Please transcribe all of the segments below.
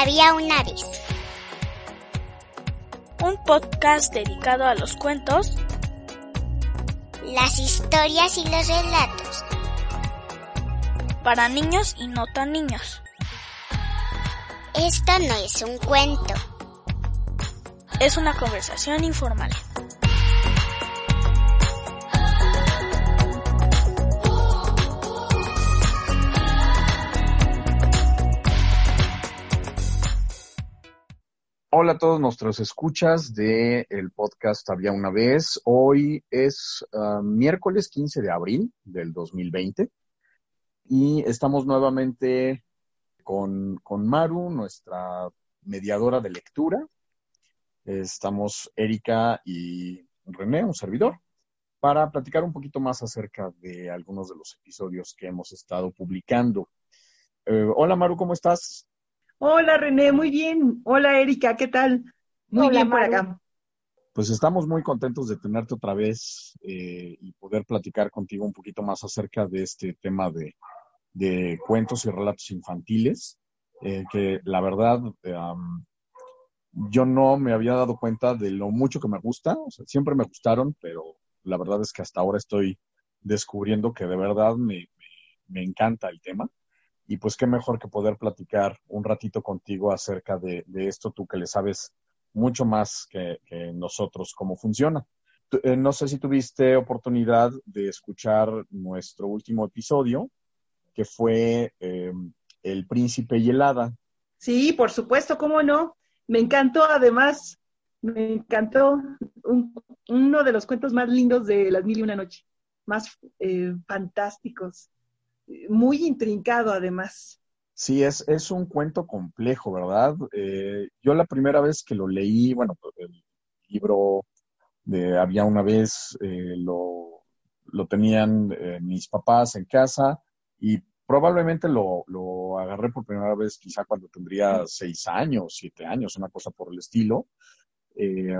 Había una vez. Un podcast dedicado a los cuentos, las historias y los relatos. Para niños y no tan niños. Esto no es un cuento. Es una conversación informal. Hola a todos nuestros escuchas de podcast Había una vez. Hoy es uh, miércoles 15 de abril del 2020 y estamos nuevamente con, con Maru, nuestra mediadora de lectura. Estamos Erika y René, un servidor, para platicar un poquito más acerca de algunos de los episodios que hemos estado publicando. Uh, hola Maru, ¿cómo estás? Hola René, muy bien. Hola Erika, ¿qué tal? Muy Hola, bien por Maru. acá. Pues estamos muy contentos de tenerte otra vez eh, y poder platicar contigo un poquito más acerca de este tema de, de cuentos y relatos infantiles, eh, que la verdad um, yo no me había dado cuenta de lo mucho que me gusta, o sea, siempre me gustaron, pero la verdad es que hasta ahora estoy descubriendo que de verdad me, me, me encanta el tema. Y pues qué mejor que poder platicar un ratito contigo acerca de, esto, tú que le sabes mucho más que, nosotros cómo funciona. Eh, no sé si tuviste oportunidad de escuchar nuestro último episodio, que fue eh, El Príncipe y el Hada. Sí, por supuesto, ¿cómo no? Me encantó además, me encantó un- uno de los cuentos más lindos de Las Mil y Una Noche, más eh, fantásticos, muy intrincado además. Sí, es, es un cuento complejo, ¿verdad? Eh, yo la primera vez que lo leí, bueno, el libro de Había una vez, eh, lo, lo tenían eh, mis papás en casa y probablemente lo, lo agarré por primera vez quizá cuando tendría seis años, siete años, una cosa por el estilo. Eh,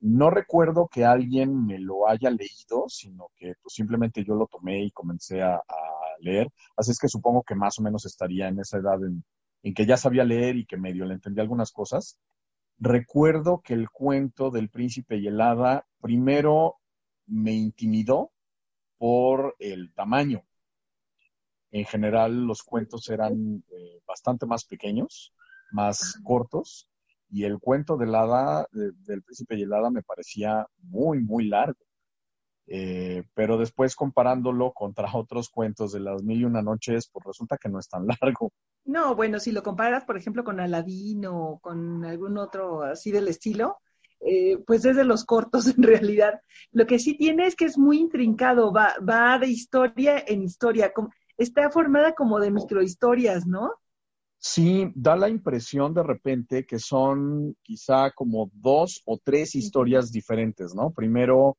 no recuerdo que alguien me lo haya leído, sino que pues, simplemente yo lo tomé y comencé a, a leer. Así es que supongo que más o menos estaría en esa edad en, en que ya sabía leer y que medio le entendía algunas cosas. Recuerdo que el cuento del príncipe y el hada primero me intimidó por el tamaño. En general los cuentos eran eh, bastante más pequeños, más cortos, y el cuento del hada, de- del príncipe y el hada me parecía muy, muy largo. Eh, pero después comparándolo contra otros cuentos de las mil y una noches, pues resulta que no es tan largo. No, bueno, si lo comparas, por ejemplo, con Aladín o con algún otro así del estilo, eh, pues es de los cortos en realidad. Lo que sí tiene es que es muy intrincado, va, va de historia en historia, como- está formada como de microhistorias, ¿no? Sí, da la impresión de repente que son quizá como dos o tres historias diferentes, ¿no? Primero,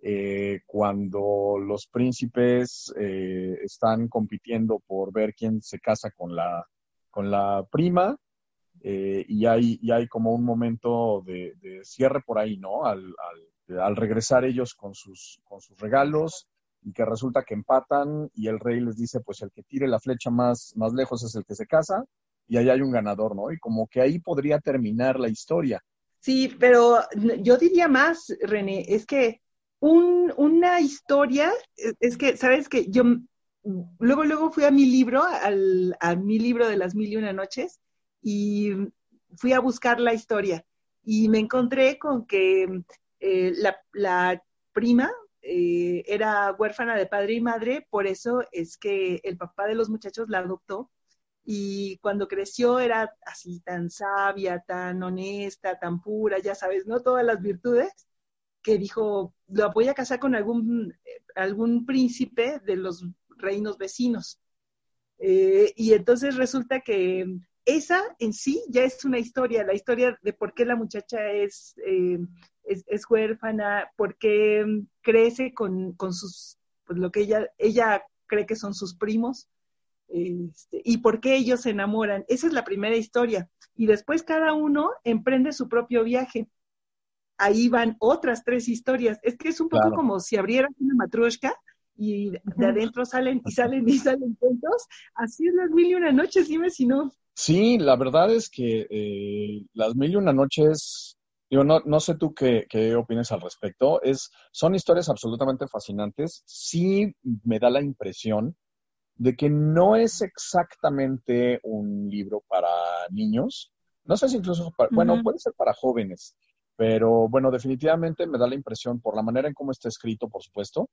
eh, cuando los príncipes eh, están compitiendo por ver quién se casa con la, con la prima, eh, y, hay, y hay como un momento de, cierre por ahí, ¿no? Al, al, al regresar ellos con sus, con sus regalos y que resulta que empatan y el rey les dice, pues el que tire la flecha más, más lejos es el que se casa y ahí hay un ganador, ¿no? Y como que ahí podría terminar la historia. Sí, pero yo diría más, René, es que un, una historia, es- es que, ¿sabes que Yo luego, luego fui a mi libro, al, a mi libro de las mil y una noches, y fui a buscar la historia. Y me encontré con que eh, la, la prima eh, era huérfana de padre y madre, por eso es que el papá de los muchachos la adoptó y cuando creció era así tan sabia, tan honesta, tan pura, ya sabes, ¿no? Todas las virtudes, que dijo, la voy a casar con algún, algún príncipe de los reinos vecinos. Eh, y entonces resulta que esa en sí ya es una historia, la historia de por qué la muchacha es, eh, es, huérfana, por qué crece con, con sus, pues lo que ella, ella cree que son sus primos, este, y por qué ellos se enamoran. Esa es la primera historia. Y después cada uno emprende su propio viaje. Ahí van otras tres historias. Es que es un poco Claro. como si abrieran una matrushka y de adentro salen y salen y salen cuentos. Así es las mil y una noches, dime si no. Sí, la verdad es que eh, Las Mil y Una Noches, yo no, no sé tú qué, qué opinas al respecto, es, son historias absolutamente fascinantes. Sí me da la impresión de que no es exactamente un libro para niños. No sé si incluso, para, bueno, puede ser para jóvenes, pero bueno, definitivamente me da la impresión, por la manera en cómo está escrito, por supuesto,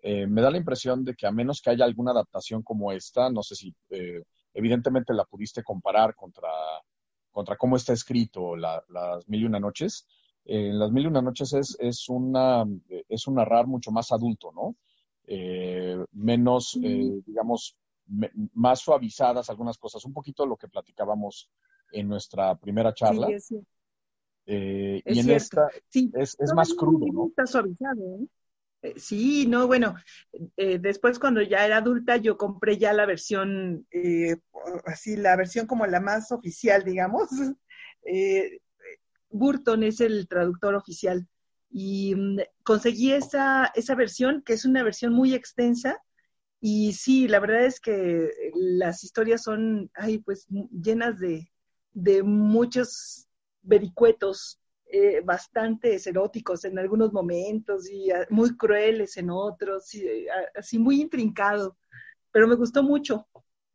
eh, me da la impresión de que a menos que haya alguna adaptación como esta, no sé si eh, evidentemente la pudiste comparar contra, contra cómo está escrito las Mil y Una Noches. En eh, las Mil y Una Noches es, es, una, es un narrar mucho más adulto, ¿no? Eh, menos, eh, digamos, más suavizadas algunas cosas, un poquito lo que platicábamos en nuestra primera charla. Sí, y en esta es, es más crudo, ¿no? Está suavizado, ¿eh? Eh, sí, no, bueno, eh, después cuando ya era adulta yo compré ya la versión, eh, así, la versión como la más oficial, digamos. Burton es el traductor oficial y mm, conseguí esa, esa versión, que es una versión muy extensa. Y sí, la verdad es que las historias son, ay, pues llenas de, de muchos vericuetos eh, bastante eróticos en algunos momentos y ah, muy crueles en otros, y, eh, así muy intrincado, pero me gustó mucho.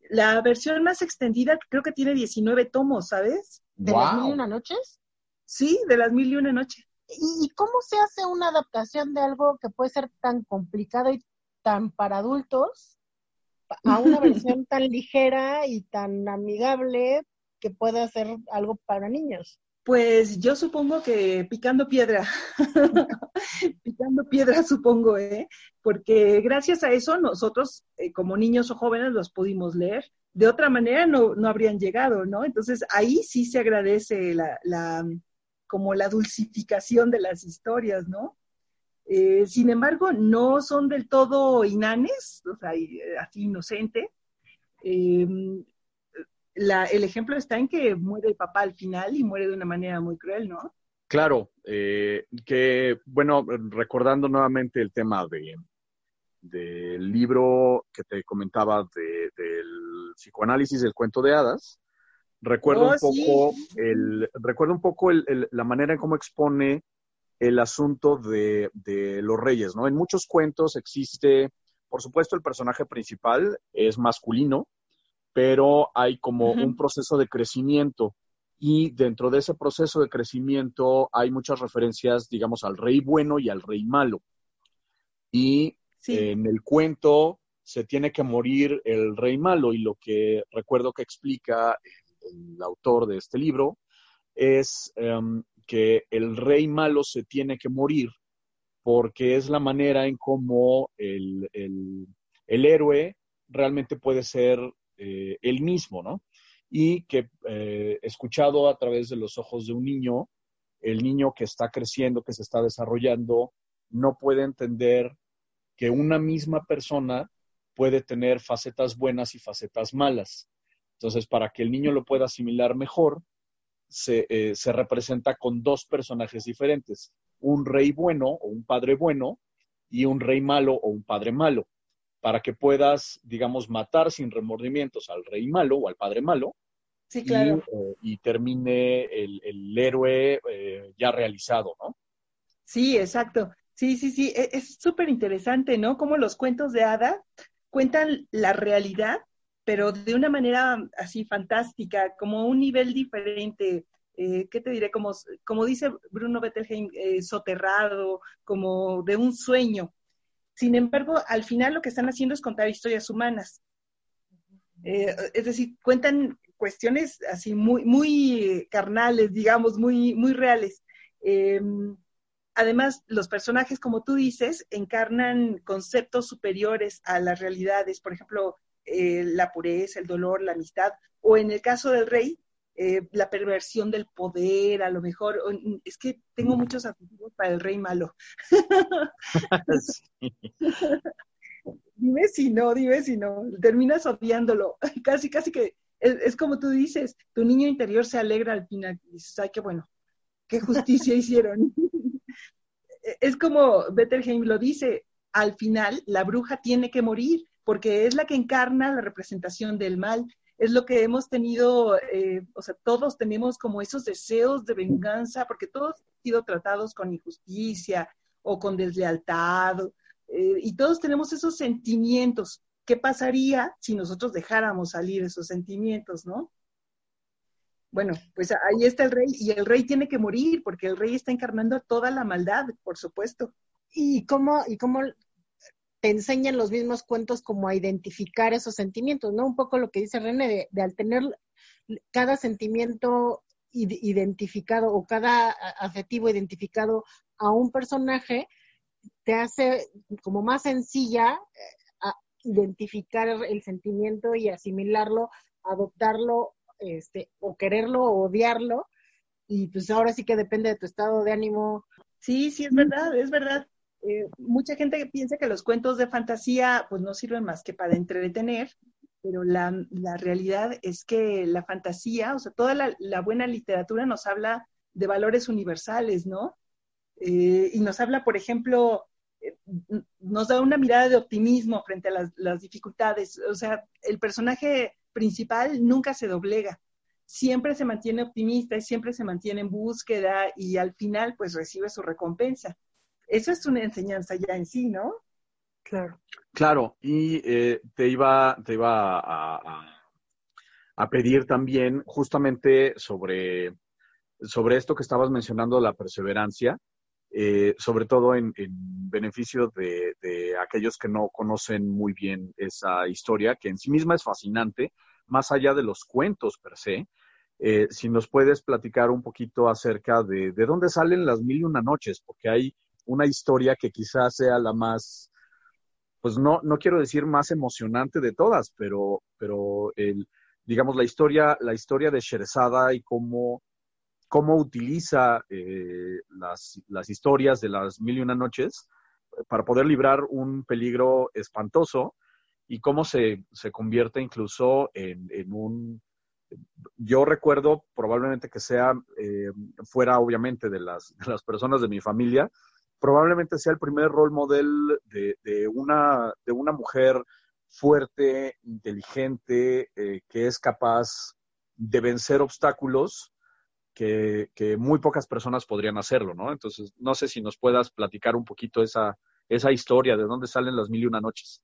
La versión más extendida creo que tiene 19 tomos, ¿sabes? ¿De las mil y una noches? Sí, de las mil y una noches. ¿Y cómo se hace una adaptación de algo que puede ser tan complicado y tan para adultos a una versión tan ligera y tan amigable que pueda ser algo para niños? Pues yo supongo que picando piedra, picando piedra supongo, ¿eh? porque gracias a eso nosotros eh, como niños o jóvenes los pudimos leer. De otra manera no, no habrían llegado, ¿no? Entonces ahí sí se agradece la, la como la dulcificación de las historias, ¿no? Eh, sin embargo, no son del todo inanes, o sea, así inocente. Eh, el ejemplo está en que muere el papá al final y muere de una manera muy cruel, ¿no? Claro, eh, que bueno, recordando nuevamente el tema de, del libro que te comentaba de, del psicoanálisis del cuento de hadas, recuerdo un oh, poco, el, recuerdo un poco la manera en cómo expone el asunto de, de, los reyes, ¿no? En muchos cuentos existe, por supuesto, el personaje principal es masculino, pero hay como un proceso de crecimiento. Y dentro de ese proceso de crecimiento hay muchas referencias, digamos, al rey bueno y al rey malo. Y en el cuento se tiene que morir el rey malo y lo que recuerdo que explica el, autor de este libro es em, que el rey malo se tiene que morir porque es la manera en cómo el, el héroe realmente puede ser eh, él mismo, ¿no? Y que eh, escuchado a través de los ojos de un niño, el niño que está creciendo, que se está desarrollando, no puede entender que una misma persona puede tener facetas buenas y facetas malas. Entonces, para que el niño lo pueda asimilar mejor, se, eh, se, representa con dos personajes diferentes, un rey bueno o un padre bueno y un rey malo o un padre malo para que puedas, digamos, matar sin remordimientos al rey malo o al padre malo. Sí, claro. Y, eh, termine el, héroe eh, ya realizado, ¿no? Sí, exacto. Sí, sí, sí. E, es súper interesante, ¿no? Como los cuentos de hada cuentan la realidad, pero de una manera así fantástica, como un nivel diferente. Eh, ¿Qué te diré? Como, como dice Bruno Bettelheim, soterrado, como de un sueño. Sin embargo, al final lo que están haciendo es contar historias humanas. Eh, es decir, cuentan cuestiones así muy, muy carnales, digamos, muy, muy reales. Em, además, los personajes, como tú dices, encarnan conceptos superiores a las realidades, por ejemplo, eh, la pureza, el dolor, la amistad, o en el caso del rey, eh, la perversión del poder, a lo mejor, es que tengo muchos adjetivos para el rey malo. dime si no, dime si no, terminas odiándolo, casi, casi que es, como tú dices, tu niño interior se alegra al final, dices, ay, qué bueno, qué justicia hicieron. es como Bettelheim lo dice, al final la bruja tiene que morir, porque es la que encarna la representación del mal es lo que hemos tenido, eh, o sea, todos tenemos como esos deseos de venganza, porque todos han sido tratados con injusticia o con deslealtad, eh, y todos tenemos esos sentimientos. ¿Qué pasaría si nosotros dejáramos salir esos sentimientos, no? Bueno, pues ahí está el rey, y el rey tiene que morir, porque el rey está encarnando toda la maldad, por supuesto. ¿Y cómo, y cómo te enseñan los mismos cuentos como a identificar esos sentimientos, ¿no? Un poco lo que dice René, de, al tener cada sentimiento identificado o cada adjetivo identificado a un personaje, te hace como más sencilla eh, identificar el sentimiento y asimilarlo, adoptarlo, este, o quererlo o odiarlo. Y pues ahora sí que depende de tu estado de ánimo. Sí, sí, es verdad, es verdad. Eh, mucha gente piensa que los cuentos de fantasía pues no sirven más que para entretener, pero la, realidad es que la fantasía, o sea, toda la, buena literatura nos habla de valores universales, ¿no? Eh, y nos habla, por ejemplo, eh, nos da una mirada de optimismo frente a las, las, dificultades. O sea, el personaje principal nunca se doblega, siempre se mantiene optimista y siempre se mantiene en búsqueda y al final pues recibe su recompensa eso es una enseñanza ya en sí, ¿no? Claro. Claro, y eh, te iba, te iba a, pedir también justamente sobre, sobre esto que estabas mencionando, la perseverancia, eh, sobre todo en, beneficio de, aquellos que no conocen muy bien esa historia, que en sí misma es fascinante, más allá de los cuentos per se. Eh, si nos puedes platicar un poquito acerca de, de dónde salen las mil y una noches, porque hay una historia que quizás sea la más, pues no, no quiero decir más emocionante de todas, pero, pero el, digamos, la historia, la historia de Sherzada y cómo, cómo utiliza eh, las, las, historias de las mil y una noches para poder librar un peligro espantoso y cómo se, se convierte incluso en, en, un... Yo recuerdo probablemente que sea eh, fuera obviamente de las, de las personas de mi familia, probablemente sea el primer rol model de, una, de una mujer fuerte, inteligente, eh, que es capaz de vencer obstáculos que, muy pocas personas podrían hacerlo, ¿no? Entonces, no sé si nos puedas platicar un poquito esa, esa historia, de dónde salen las mil y una noches.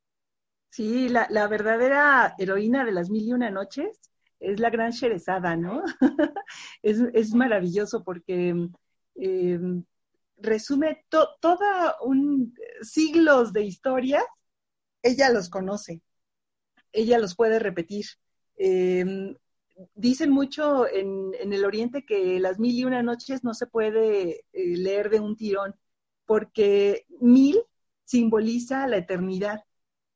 Sí, la, verdadera heroína de las mil y una noches es la gran Sherezada, ¿no? es, es, maravilloso porque eh, resume toda un siglos de historia, ella los conoce, ella los puede repetir. Em, dicen mucho en, el Oriente que las mil y una noches no se puede eh, leer de un tirón, porque mil simboliza la eternidad.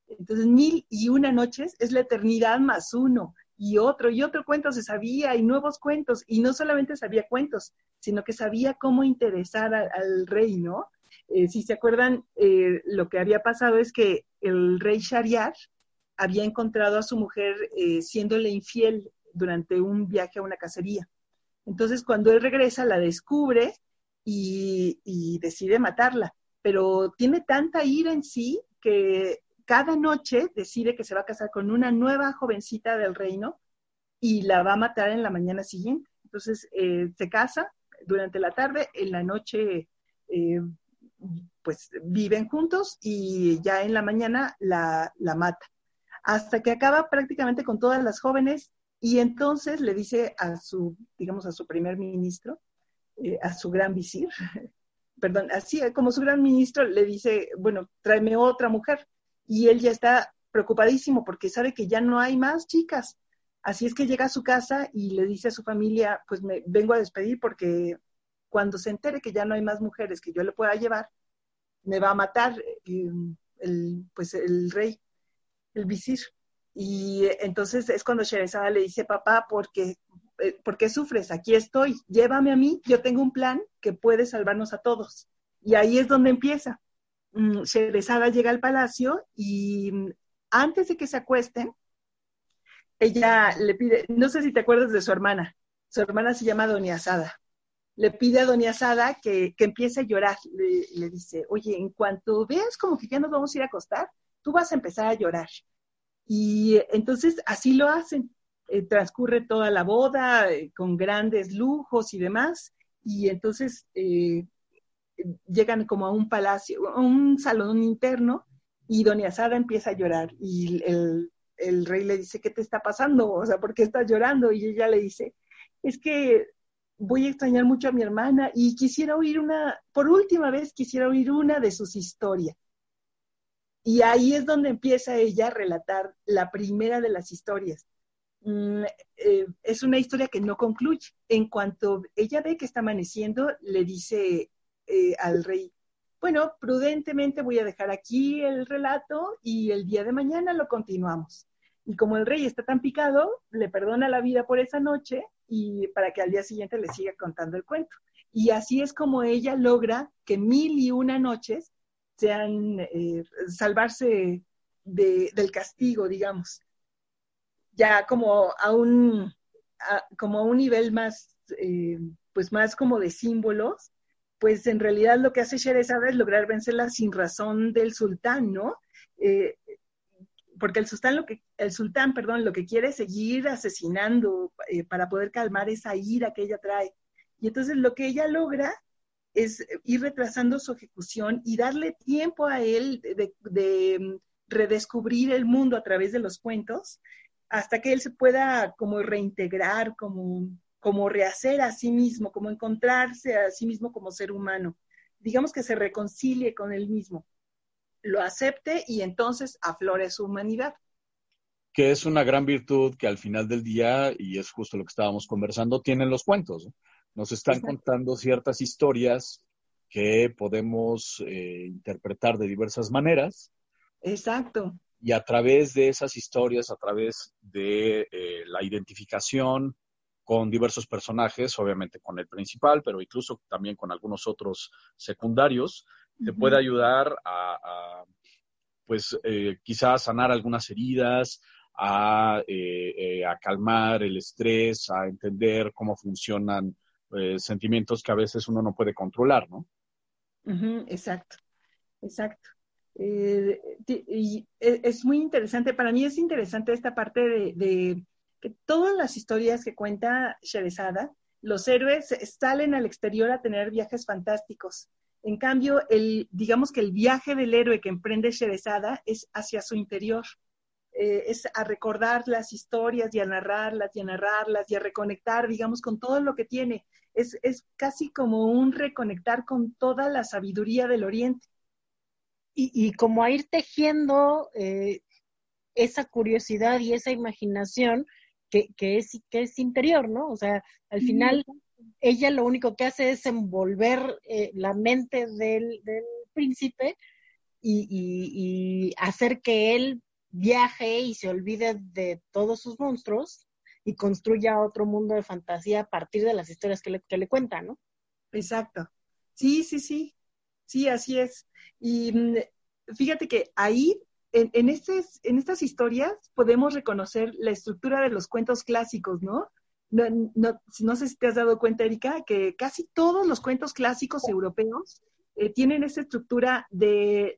Entonces, mil y una noches es la eternidad más uno y otro y otro cuento se sabía y nuevos cuentos y no solamente sabía cuentos, sino que sabía cómo interesar al rey, ¿no? Eh, si se acuerdan, eh, lo que había pasado es que el rey Shariar había encontrado a su mujer eh, siéndole infiel durante un viaje a una cacería. Entonces, cuando él regresa, la descubre y, y decide matarla, pero tiene tanta ira en sí que cada noche decide que se va a casar con una nueva jovencita del reino y la va a matar en la mañana siguiente. Entonces eh, se casa durante la tarde, en la noche eh, pues viven juntos y ya en la mañana la, mata. Hasta que acaba prácticamente con todas las jóvenes y entonces le dice a su, digamos, a su primer ministro, eh, a su gran visir, perdón, así como su gran ministro le dice, bueno, tráeme otra mujer y él ya está preocupadísimo porque sabe que ya no hay más chicas. Así es que llega a su casa y le dice a su familia, pues me vengo a despedir porque cuando se entere que ya no hay más mujeres que yo le pueda llevar, me va a matar eh, el, pues el rey, el visir. Y entonces es cuando Sherezada le dice, papá, ¿por qué, eh, ¿por qué sufres? Aquí estoy, llévame a mí, yo tengo un plan que puede salvarnos a todos. Y ahí es donde empieza. Mm, Sherezada llega al palacio y mm, antes de que se acuesten, ella le pide, no sé si te acuerdas de su hermana, su hermana se llama Doña Asada. Le pide a Doña Asada que, empiece a llorar. Le, dice, oye, en cuanto veas como que ya nos vamos a ir a acostar, tú vas a empezar a llorar. Y entonces así lo hacen. eh, transcurre toda la boda eh, con grandes lujos y demás, y entonces eh, llegan como a un palacio, a un salón interno, y doña Sara empieza a llorar, y el, el rey le dice, ¿qué te está pasando? O sea, ¿por qué estás llorando? Y ella le dice, es que voy a extrañar mucho a mi hermana y quisiera oír una, por última vez quisiera oír una de sus historias. Y ahí es donde empieza ella a relatar la primera de las historias. Mm, eh, es una historia que no concluye. En cuanto ella ve que está amaneciendo, le dice eh, al rey, bueno, prudentemente voy a dejar aquí el relato y el día de mañana lo continuamos. Y como el rey está tan picado, le perdona la vida por esa noche y para que al día siguiente le siga contando el cuento. Y así es como ella logra que mil y una noches sean eh, salvarse del castigo, digamos. Ya como a un, como a un nivel más, eh, pues más como de símbolos, pues en realidad lo que hace Sherezada es lograr vencerla sin razón del sultán, ¿no? Eh, porque el sultán lo que el sultán, perdón, lo que quiere es seguir asesinando eh, para poder calmar esa ira que ella trae. Y entonces lo que ella logra es ir retrasando su ejecución y darle tiempo a él de, mm, redescubrir el mundo a través de los cuentos hasta que él se pueda como reintegrar, como, como rehacer a sí mismo, como encontrarse a sí mismo como ser humano. Digamos que se reconcilie con él mismo lo acepte y entonces aflore su humanidad. Que es una gran virtud que al final del día, y es justo lo que estábamos conversando, tienen los cuentos. Nos están contando ciertas historias que podemos eh, interpretar de diversas maneras. Exacto. Y a través de esas historias, a través de eh, la identificación con diversos personajes, obviamente con el principal, pero incluso también con algunos otros secundarios, te puede ayudar a, pues, eh, quizás sanar algunas heridas, a, eh, eh, a, calmar el estrés, a entender cómo funcionan sentimientos que a veces uno no puede controlar, ¿no? exacto, exacto. y e, es muy interesante, para mí es interesante esta parte de, de que todas las historias que cuenta Sherezada, los héroes salen al exterior a tener viajes fantásticos. En cambio, el, digamos que el viaje del héroe que emprende Sherezada es hacia su interior, eh, es a recordar las historias y a narrarlas y a narrarlas y a reconectar, digamos, con todo lo que tiene. Es, es casi como un reconectar con toda la sabiduría del Oriente. Y, y como a ir tejiendo eh, esa curiosidad y esa imaginación que, que, es, que es interior, ¿no? O sea, al final ella lo único que hace es envolver eh, la mente del, príncipe y, hacer que él viaje y se olvide de todos sus monstruos y construya otro mundo de fantasía a partir de las historias que le, que le cuenta, ¿no? Exacto. Sí, sí, sí. Sí, así es. Y mm, fíjate que ahí, en, en, en estas historias, podemos reconocer la estructura de los cuentos clásicos, ¿no? no, no, no, sé si te has dado cuenta, Erika, que casi todos los cuentos clásicos europeos eh, tienen esa estructura de,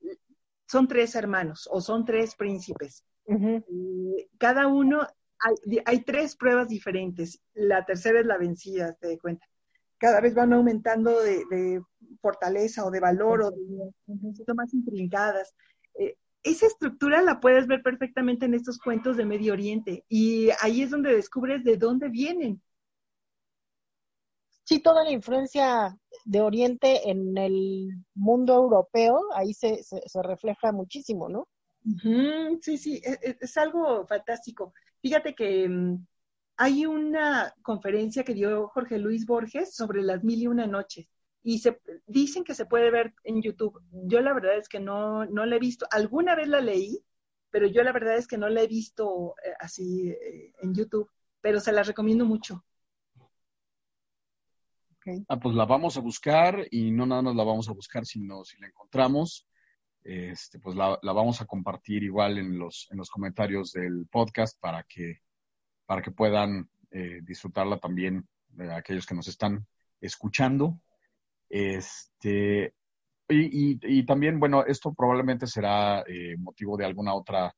son tres hermanos o son tres príncipes. cada uno, hay, hay, tres pruebas diferentes. La tercera es la vencida, te das cuenta. Cada vez van aumentando de, fortaleza o de valor o de, más intrincadas. Eh, esa estructura la puedes ver perfectamente en estos cuentos de Medio Oriente y ahí es donde descubres de dónde vienen. Sí, toda la influencia de Oriente en el mundo europeo, ahí se, se, refleja muchísimo, ¿no? sí, sí, es, e, es, algo fantástico. Fíjate que mm, hay una conferencia que dio Jorge Luis Borges sobre las mil y una noches y se dicen que se puede ver en YouTube. Yo la verdad es que no, no la he visto. Alguna vez la leí, pero yo la verdad es que no la he visto eh, así eh, en YouTube, pero se la recomiendo mucho. Ah, pues la vamos a buscar y no nada más la vamos a buscar, sino si la encontramos, este, pues la, la vamos a compartir igual en los, en los comentarios del podcast para que, para que puedan eh, disfrutarla también aquellos que nos están escuchando. Este, y, también, bueno, esto probablemente será eh, motivo de alguna otra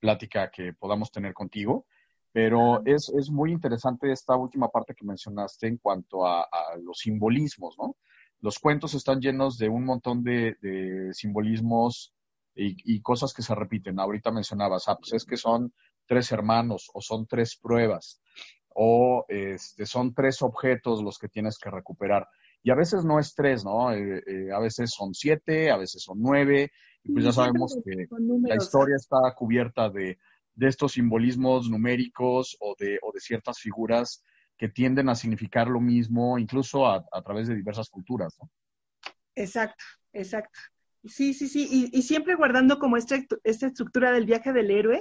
plática que podamos tener contigo, Pero es, es muy interesante esta última parte que mencionaste en cuanto a, a los simbolismos, ¿no? Los cuentos están llenos de un montón de, de simbolismos y, y, cosas que se repiten. Ahorita mencionabas, ah, pues es que son tres hermanos o son tres pruebas o este, son tres objetos los que tienes que recuperar. Y a veces no es tres, ¿no? Eh, eh, a veces son siete, a veces son nueve, y pues ya sabemos que la historia está cubierta de, de estos simbolismos numéricos o de, o de ciertas figuras que tienden a significar lo mismo, incluso a, a través de diversas culturas, ¿no? Exacto, exacto. Sí, sí, sí, y, y siempre guardando como esta, esta estructura del viaje del héroe,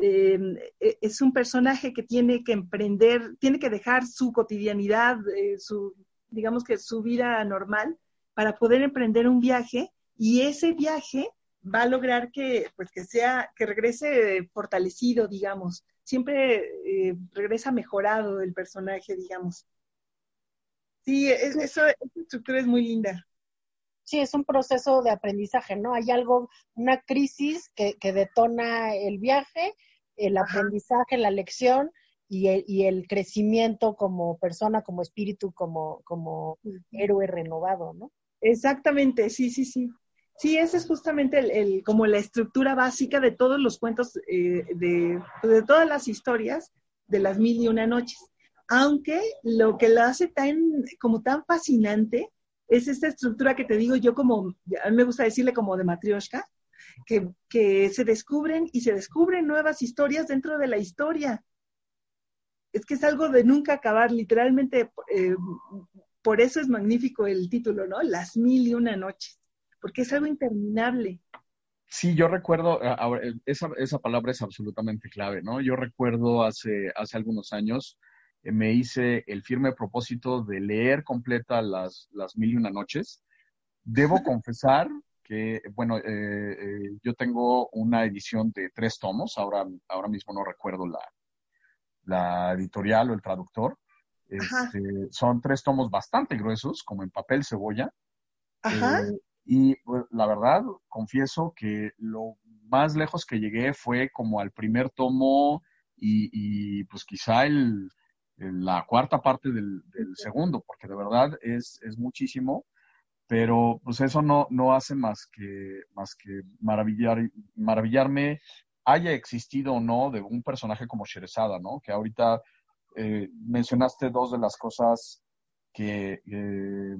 eh, es un personaje que tiene que emprender, tiene que dejar su cotidianidad, eh, su, digamos que su vida normal, para poder emprender un viaje, y ese viaje va a lograr que, pues, que sea, que regrese fortalecido, digamos. Siempre eh, regresa mejorado el personaje, digamos. Sí, es, eso, esa estructura es muy linda. Sí, es un proceso de aprendizaje, ¿no? Hay algo, una crisis que, que detona el viaje, el aprendizaje, la lección y el, y el, crecimiento como persona, como espíritu, como, como héroe renovado, ¿no? Exactamente, sí, sí, sí. Sí, esa es justamente el, el, como la estructura básica de todos los cuentos, eh, de, de, todas las historias de las mil y una noches. Aunque lo que la hace tan, como tan fascinante es esta estructura que te digo yo como, a mí me gusta decirle como de matrioshka, que, que se descubren y se descubren nuevas historias dentro de la historia. Es que es algo de nunca acabar, literalmente, eh, por eso es magnífico el título, ¿no? Las mil y una noches porque es algo interminable. Sí, yo recuerdo, esa, esa palabra es absolutamente clave, ¿no? Yo recuerdo hace, hace algunos años, eh, me hice el firme propósito de leer completa las, las mil y una noches. Debo confesar que, bueno, eh, eh, yo tengo una edición de tres tomos, ahora, ahora mismo no recuerdo la, la editorial o el traductor. Este, son tres tomos bastante gruesos, como en papel cebolla. Ajá. Eh, y pues, la verdad, confieso que lo más lejos que llegué fue como al primer tomo y, y pues quizá el, el, la cuarta parte del, del, segundo, porque de verdad es, es muchísimo, pero pues eso no, no hace más que, más que maravillar, maravillarme, haya existido o no, de un personaje como Sherezada, ¿no? Que ahorita eh, mencionaste dos de las cosas que... Eh,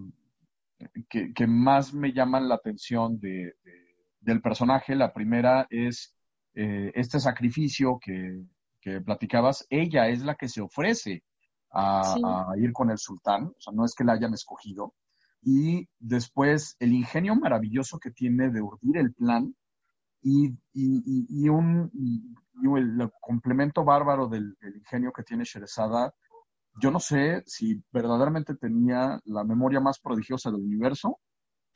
que, que, más me llaman la atención de, de, del personaje. La primera es eh, este sacrificio que, que, platicabas. Ella es la que se ofrece a, sí. a, ir con el sultán, o sea, no es que la hayan escogido. Y después el ingenio maravilloso que tiene de urdir el plan y, y, y un el complemento bárbaro del, del ingenio que tiene Sherezada yo no sé si verdaderamente tenía la memoria más prodigiosa del universo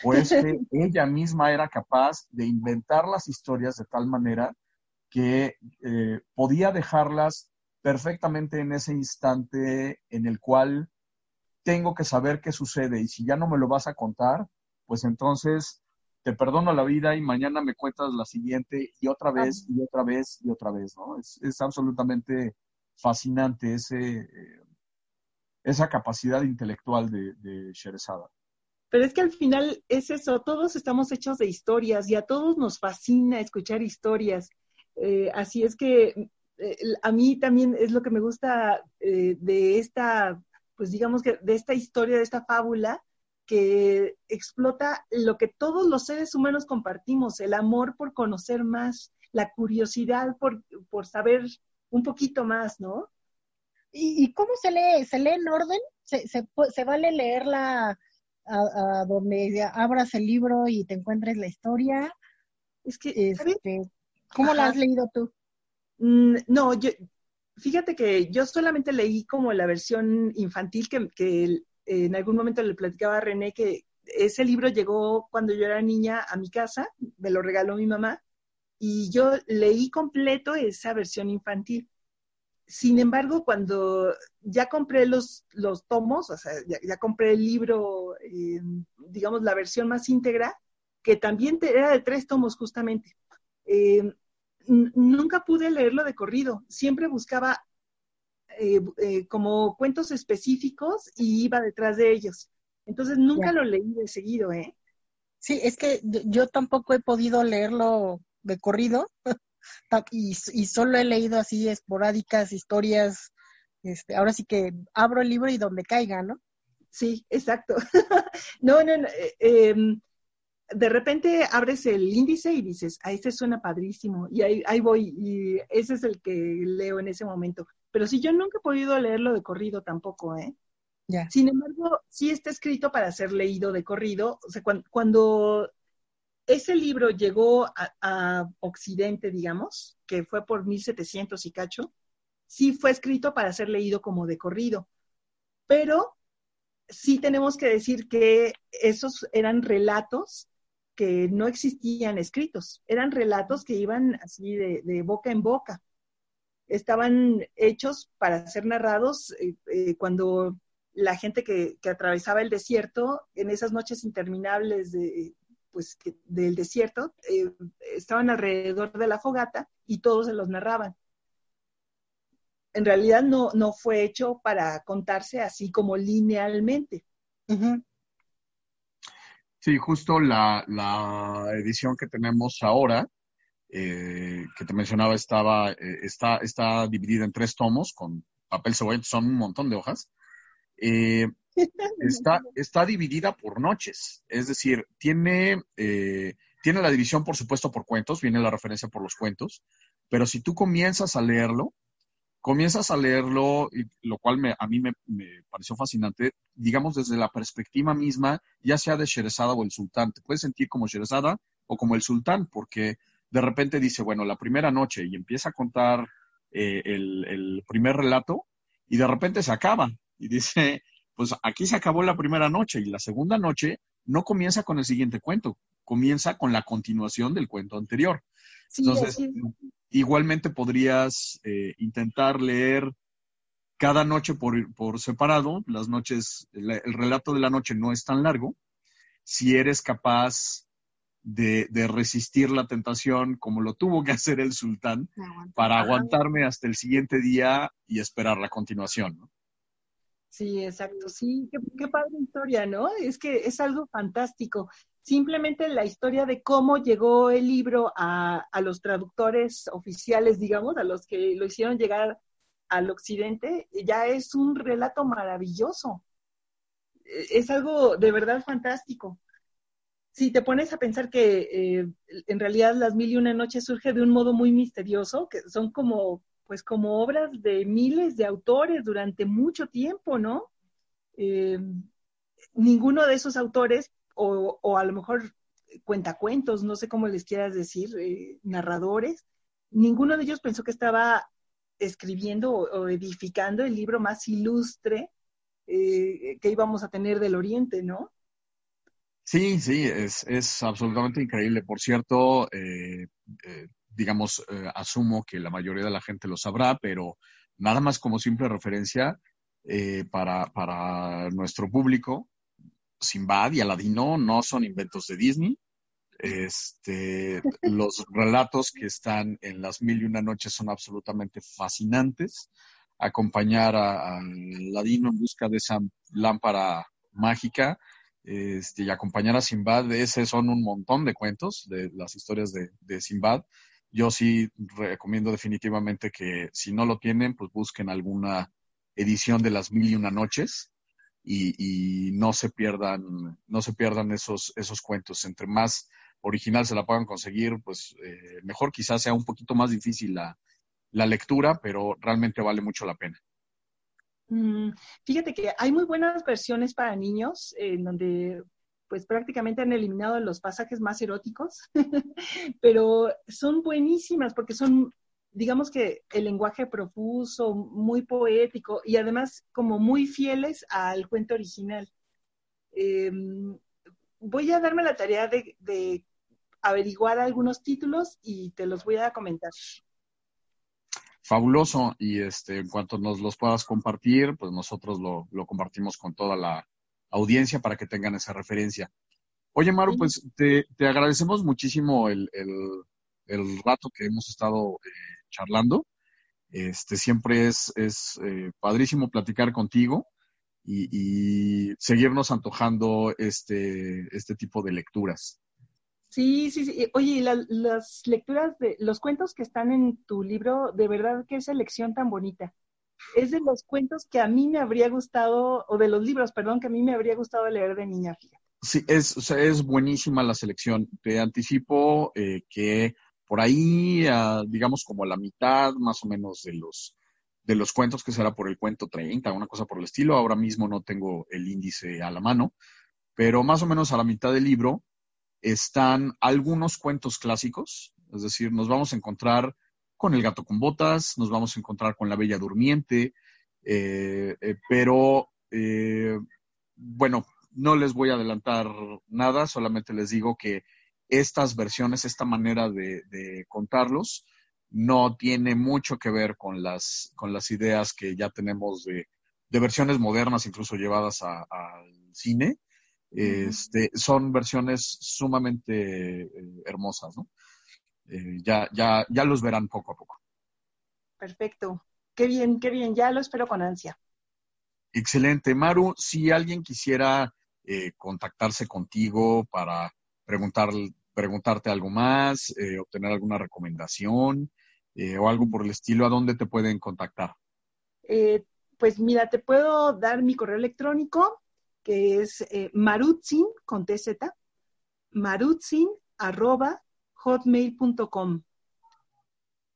o es que ella misma era capaz de inventar las historias de tal manera que eh, podía dejarlas perfectamente en ese instante en el cual tengo que saber qué sucede y si ya no me lo vas a contar, pues entonces te perdono la vida y mañana me cuentas la siguiente y otra vez y otra vez y otra vez, ¿no? Es, es absolutamente fascinante ese, eh, esa capacidad intelectual de, de Sherezada. Pero es que al final es eso, todos estamos hechos de historias y a todos nos fascina escuchar historias. Eh, así es que eh, a mí también es lo que me gusta de esta, pues digamos que de esta historia, de esta fábula, que explota lo que todos los seres humanos compartimos, el amor por conocer más, la curiosidad por, por saber un poquito más, ¿no? ¿Y, ¿Y, cómo se lee? ¿Se lee en orden? ¿Se, se, se vale leerla a, a, donde abras el libro y te encuentres la historia? Es que, este, ¿cómo Ajá. la has leído tú? Mm, no, yo, fíjate que yo solamente leí como la versión infantil que, que en algún momento le platicaba a René que ese libro llegó cuando yo era niña a mi casa, me lo regaló mi mamá, y yo leí completo esa versión infantil. Sin embargo, cuando ya compré los, los tomos, o sea, ya, compré el libro, digamos, la versión más íntegra, que también era de tres tomos justamente, eh, nunca pude leerlo de corrido. Siempre buscaba eh, eh, como cuentos específicos y iba detrás de ellos. Entonces nunca lo leí de seguido, ¿eh? Sí, es que yo, tampoco he podido leerlo de corrido y, y solo he leído así esporádicas historias. Este, ahora sí que abro el libro y donde caiga, ¿no? Sí, exacto. no, no, no. eh, em, de repente abres el índice y dices, a este suena padrísimo. Y ahí, ahí voy, y ese es el que leo en ese momento. Pero sí, yo nunca he podido leerlo de corrido tampoco, ¿eh? Ya. Sin embargo, sí está escrito para ser leído de corrido. O sea, cuan- cuando, ese libro llegó a, a Occidente, digamos, que fue por 1700 y cacho, sí fue escrito para ser leído como de corrido. Pero sí tenemos que decir que esos eran relatos que no existían escritos, eran relatos que iban así de, de boca en boca. Estaban hechos para ser narrados eh, eh, cuando la gente que, atravesaba el desierto, en esas noches interminables de, pues, del desierto, eh, estaban alrededor de la fogata y todos se los narraban. En realidad no, no fue hecho para contarse así como linealmente. Sí, justo la, la edición que tenemos ahora, eh, que te mencionaba, estaba, eh, está, está dividida en tres tomos con papel cebolla, son un montón de hojas. Eh, está, está dividida por noches, es decir, tiene, eh, tiene la división, por supuesto, por cuentos, viene la referencia por los cuentos, pero si tú comienzas a leerlo, comienzas a leerlo, lo cual me, a mí me, me pareció fascinante, digamos desde la perspectiva misma, ya sea de Sherazada o el sultán. Te puedes sentir como Sherazada o como el sultán, porque de repente dice, bueno, la primera noche y empieza a contar eh, el, el primer relato y de repente se acaba y dice, pues aquí se acabó la primera noche y la segunda noche no comienza con el siguiente cuento, comienza con la continuación del cuento anterior. Sí, Entonces, igualmente podrías eh, intentar leer cada noche por, por separado. Las noches, el, el relato de la noche no es tan largo. Si eres capaz de, de resistir la tentación, como lo tuvo que hacer el sultán, para aguantarme hasta el siguiente día y esperar la continuación. ¿no? Sí, exacto. Sí, qué, qué padre historia, ¿no? Es que es algo fantástico. Simplemente la historia de cómo llegó el libro a, a los traductores oficiales, digamos, a los que lo hicieron llegar al occidente, ya es un relato maravilloso. Eh, Es algo de verdad fantástico. Si te pones a pensar que eh, en realidad las mil y una noches surge de un modo muy misterioso, que son como, pues como obras de miles de autores durante mucho tiempo, ¿no? Eh, ninguno de esos autores, o, o, a lo mejor cuentacuentos, no sé cómo les quieras decir, eh, narradores, ninguno de ellos pensó que estaba escribiendo o, o edificando el libro más ilustre que íbamos a tener del Oriente, ¿no? Sí, sí, es, es absolutamente increíble. Por cierto, eh, eh, digamos, eh, asumo que la mayoría de la gente lo sabrá, pero nada más como simple referencia eh, para, para nuestro público, Simbad y Aladino no son inventos de Disney. Este, los relatos que están en las mil y una noches son absolutamente fascinantes. Acompañar a, a Aladino en busca de esa lámpara mágica este, y acompañar a Simbad, ese son un montón de cuentos de las historias de, de Simbad. Yo sí recomiendo definitivamente que si no lo tienen, pues busquen alguna edición de las mil y una noches y, no se pierdan, no se pierdan esos, esos cuentos. Entre más original se la puedan conseguir, pues eh, mejor quizás sea un poquito más difícil la, la lectura, pero realmente vale mucho la pena. Mm, fíjate que hay muy buenas versiones para niños en donde pues prácticamente han eliminado los pasajes más eróticos, pero son buenísimas porque son, digamos que el lenguaje profuso, muy poético y además como muy fieles al cuento original. Eh, voy a darme la tarea de, de averiguar algunos títulos y te los voy a comentar. Fabuloso. Y este, en cuanto nos los puedas compartir, pues nosotros lo, lo compartimos con toda la audiencia para que tengan esa referencia. Oye, Maru, pues te, te agradecemos muchísimo el, el, el, rato que hemos estado eh, charlando. Este, siempre es, es eh, padrísimo platicar contigo y, y, seguirnos antojando este, este tipo de lecturas. Sí, sí, sí. Oye, la, las lecturas de los cuentos que están en tu libro, de verdad qué selección tan bonita. Es de los cuentos que a mí me habría gustado, o de los libros, perdón, que a mí me habría gustado leer de niña, fíjate. Sí, es, o sea, es buenísima la selección. Te anticipo eh, que por ahí, uh, digamos como la mitad más o menos de los, de los cuentos, que será por el cuento 30, una cosa por el estilo, ahora mismo no tengo el índice a la mano, pero más o menos a la mitad del libro están algunos cuentos clásicos, es decir, nos vamos a encontrar con El gato con botas, nos vamos a encontrar con La Bella Durmiente, eh, eh, pero eh, bueno, no les voy a adelantar nada, solamente les digo que estas versiones, esta manera de, contarlos, no tiene mucho que ver con las, con las ideas que ya tenemos de, de versiones modernas, incluso llevadas al cine. Este, son versiones sumamente eh, hermosas, ¿no? Eh, ya, ya, ya los verán poco a poco. Perfecto. Qué bien, qué bien. Ya lo espero con ansia. Excelente. Maru, si alguien quisiera eh, contactarse contigo para preguntar, preguntarte algo más, eh, obtener alguna recomendación eh, o algo por el estilo, ¿a dónde te pueden contactar? Eh, pues mira, te puedo dar mi correo electrónico, que es eh, marutzin, con TZ, marutzin, arroba, hotmail.com.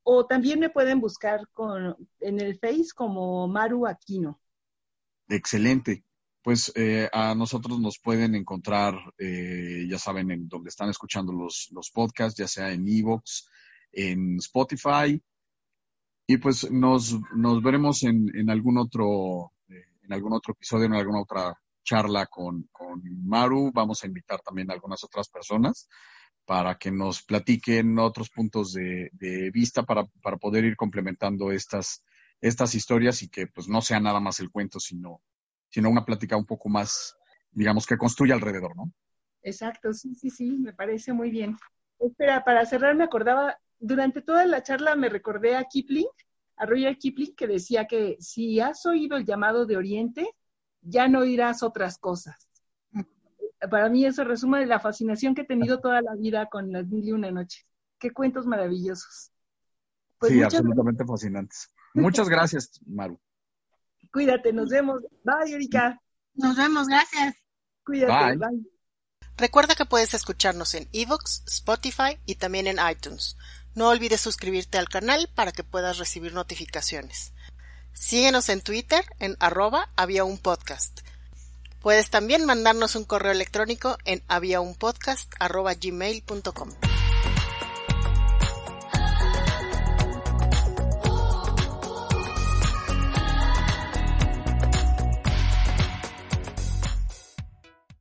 O también me pueden buscar con, en el Face como Maru Aquino. Excelente. Pues eh, a nosotros nos pueden encontrar, eh, ya saben, en donde están escuchando los, los podcasts, ya sea en Evox, en Spotify. Y pues nos, nos veremos en, en algún otro, eh, en algún otro episodio, en alguna otra charla con, con Maru. Vamos a invitar también a algunas otras personas para que nos platiquen otros puntos de, vista para, para, poder ir complementando estas, estas historias y que pues no sea nada más el cuento, sino, sino una plática un poco más, digamos, que construya alrededor, ¿no? Exacto, sí, sí, sí, me parece muy bien. Espera, para cerrar me acordaba, durante toda la charla me recordé a Kipling, a Roger Kipling, que decía que si has oído el llamado de Oriente, ya no oirás otras cosas para mí eso resume la fascinación que he tenido toda la vida con las mil y una noches. Qué cuentos maravillosos. Pues sí, absolutamente gracias. fascinantes. Muchas gracias, Maru. Cuídate, nos vemos. Bye, Erika. Nos vemos, gracias. Cuídate, bye. bye. Recuerda que puedes escucharnos en Evox, Spotify y también en iTunes. No olvides suscribirte al canal para que puedas recibir notificaciones. Síguenos en Twitter en arroba había un podcast. Puedes también mandarnos un correo electrónico en habiaunpodcast.gmail.com.